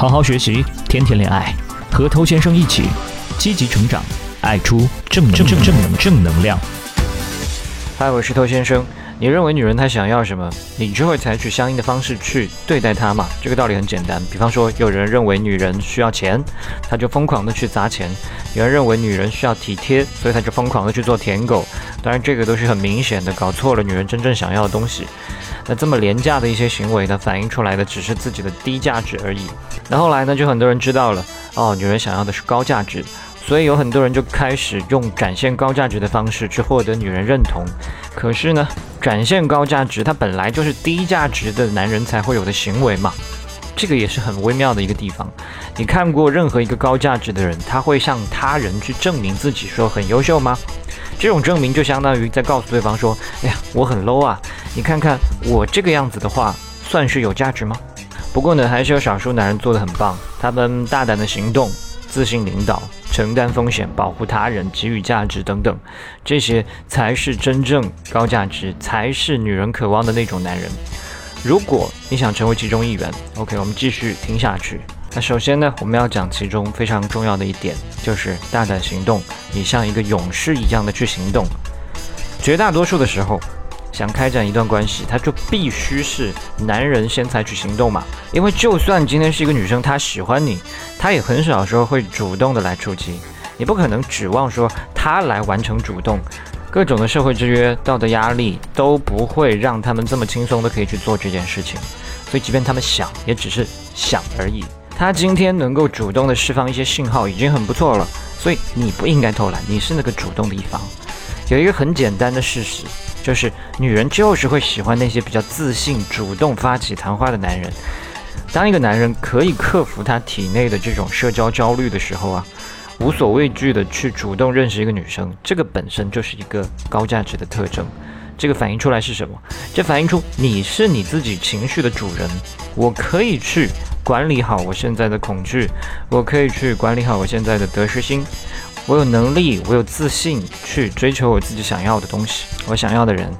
好好学习，天天恋爱，和偷先生一起积极成长，爱出正正正正能正能量。嗨，我是偷先生。你认为女人她想要什么，你就会采取相应的方式去对待她嘛？这个道理很简单。比方说，有人认为女人需要钱，他就疯狂的去砸钱；有人认为女人需要体贴，所以他就疯狂的去做舔狗。当然，这个都是很明显的搞错了女人真正想要的东西。那这么廉价的一些行为呢，反映出来的只是自己的低价值而已。那后来呢，就很多人知道了，哦，女人想要的是高价值。所以有很多人就开始用展现高价值的方式去获得女人认同，可是呢，展现高价值它本来就是低价值的男人才会有的行为嘛，这个也是很微妙的一个地方。你看过任何一个高价值的人，他会向他人去证明自己说很优秀吗？这种证明就相当于在告诉对方说，哎呀，我很 low 啊，你看看我这个样子的话，算是有价值吗？不过呢，还是有少数男人做得很棒，他们大胆的行动。自信领导、承担风险、保护他人、给予价值等等，这些才是真正高价值，才是女人渴望的那种男人。如果你想成为其中一员，OK，我们继续听下去。那首先呢，我们要讲其中非常重要的一点，就是大胆行动，你像一个勇士一样的去行动。绝大多数的时候。想开展一段关系，他就必须是男人先采取行动嘛。因为就算今天是一个女生，她喜欢你，她也很少说会主动的来出击。你不可能指望说她来完成主动，各种的社会制约、道德压力都不会让他们这么轻松的可以去做这件事情。所以，即便他们想，也只是想而已。他今天能够主动的释放一些信号，已经很不错了。所以，你不应该偷懒，你是那个主动的一方。有一个很简单的事实。就是女人就是会喜欢那些比较自信、主动发起谈话的男人。当一个男人可以克服他体内的这种社交焦虑的时候啊，无所畏惧的去主动认识一个女生，这个本身就是一个高价值的特征。这个反映出来是什么？这反映出你是你自己情绪的主人。我可以去管理好我现在的恐惧，我可以去管理好我现在的得失心。我有能力，我有自信去追求我自己想要的东西，我想要的人。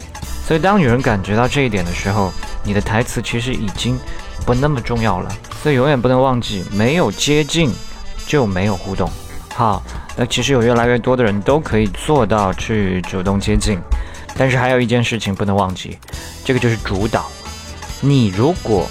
所以，当女人感觉到这一点的时候，你的台词其实已经不那么重要了。所以，永远不能忘记，没有接近就没有互动。好，那其实有越来越多的人都可以做到去主动接近，但是还有一件事情不能忘记，这个就是主导。你如果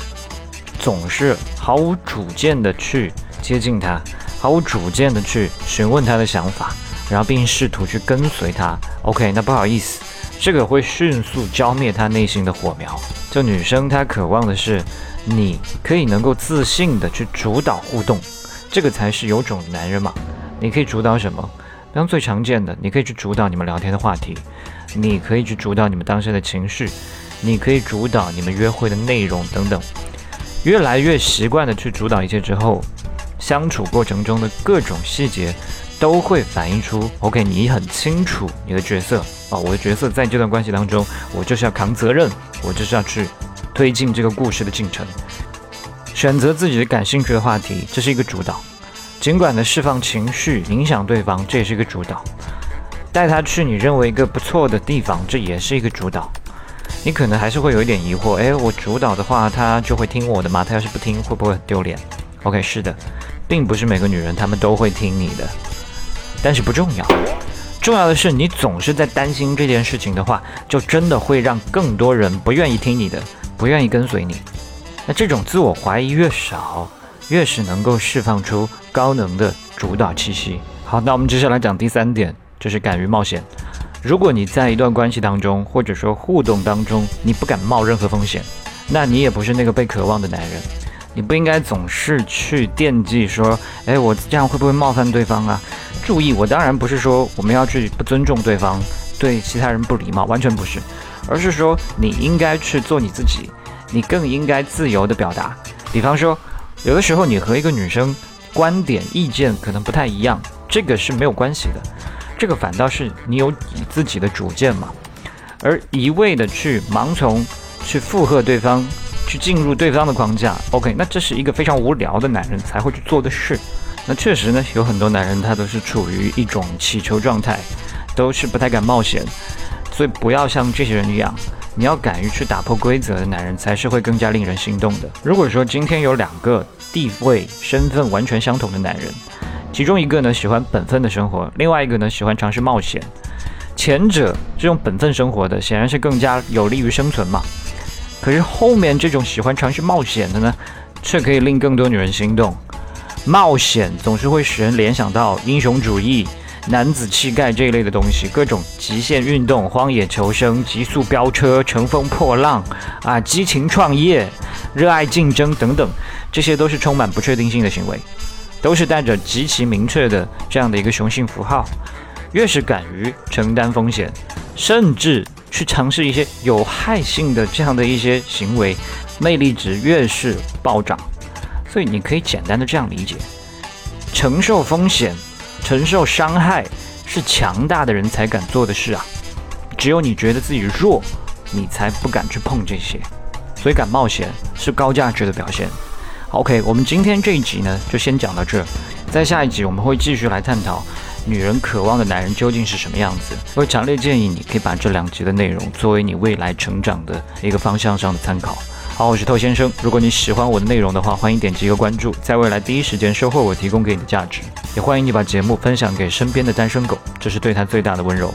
总是毫无主见的去接近他。毫无主见的去询问他的想法，然后并试图去跟随他。OK，那不好意思，这个会迅速浇灭他内心的火苗。就女生她渴望的是，你可以能够自信的去主导互动，这个才是有种男人嘛。你可以主导什么？当最常见的，你可以去主导你们聊天的话题，你可以去主导你们当下的情绪，你可以主导你们约会的内容等等。越来越习惯的去主导一切之后。相处过程中的各种细节，都会反映出 OK，你很清楚你的角色啊。我的角色在这段关系当中，我就是要扛责任，我就是要去推进这个故事的进程，选择自己的感兴趣的话题，这是一个主导。尽管的释放情绪影响对方，这也是一个主导。带他去你认为一个不错的地方，这也是一个主导。你可能还是会有一点疑惑，诶，我主导的话，他就会听我的吗？他要是不听，会不会很丢脸？OK，是的。并不是每个女人她们都会听你的，但是不重要，重要的是你总是在担心这件事情的话，就真的会让更多人不愿意听你的，不愿意跟随你。那这种自我怀疑越少，越是能够释放出高能的主导气息。好，那我们接下来讲第三点，就是敢于冒险。如果你在一段关系当中，或者说互动当中，你不敢冒任何风险，那你也不是那个被渴望的男人。你不应该总是去惦记说，哎，我这样会不会冒犯对方啊？注意，我当然不是说我们要去不尊重对方，对其他人不礼貌，完全不是，而是说你应该去做你自己，你更应该自由的表达。比方说，有的时候你和一个女生观点、意见可能不太一样，这个是没有关系的，这个反倒是你有你自己的主见嘛，而一味的去盲从，去附和对方。去进入对方的框架，OK，那这是一个非常无聊的男人才会去做的事。那确实呢，有很多男人他都是处于一种乞求状态，都是不太敢冒险。所以不要像这些人一样，你要敢于去打破规则的男人，才是会更加令人心动的。如果说今天有两个地位、身份完全相同的男人，其中一个呢喜欢本分的生活，另外一个呢喜欢尝试冒险，前者这种本分生活的显然是更加有利于生存嘛。可是后面这种喜欢尝试冒险的呢，却可以令更多女人心动。冒险总是会使人联想到英雄主义。男子气概这一类的东西，各种极限运动、荒野求生、极速飙车、乘风破浪啊，激情创业、热爱竞争等等，这些都是充满不确定性的行为，都是带着极其明确的这样的一个雄性符号。越是敢于承担风险，甚至去尝试一些有害性的这样的一些行为，魅力值越是暴涨。所以你可以简单的这样理解：承受风险。承受伤害是强大的人才敢做的事啊！只有你觉得自己弱，你才不敢去碰这些。所以敢冒险是高价值的表现。OK，我们今天这一集呢，就先讲到这。在下一集我们会继续来探讨女人渴望的男人究竟是什么样子。我强烈建议你可以把这两集的内容作为你未来成长的一个方向上的参考。好，我是透先生。如果你喜欢我的内容的话，欢迎点击一个关注，在未来第一时间收获我提供给你的价值。也欢迎你把节目分享给身边的单身狗，这是对他最大的温柔。